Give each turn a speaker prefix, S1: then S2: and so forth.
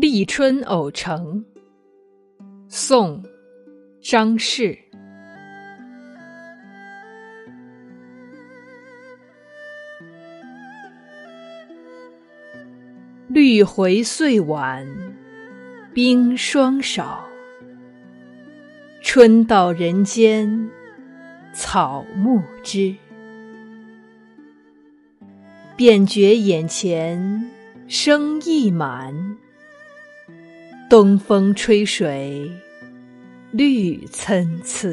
S1: 立春偶成，宋·张氏。绿回岁晚，冰霜少。春到人间，草木知。便觉眼前生意满。东风吹水，绿参差。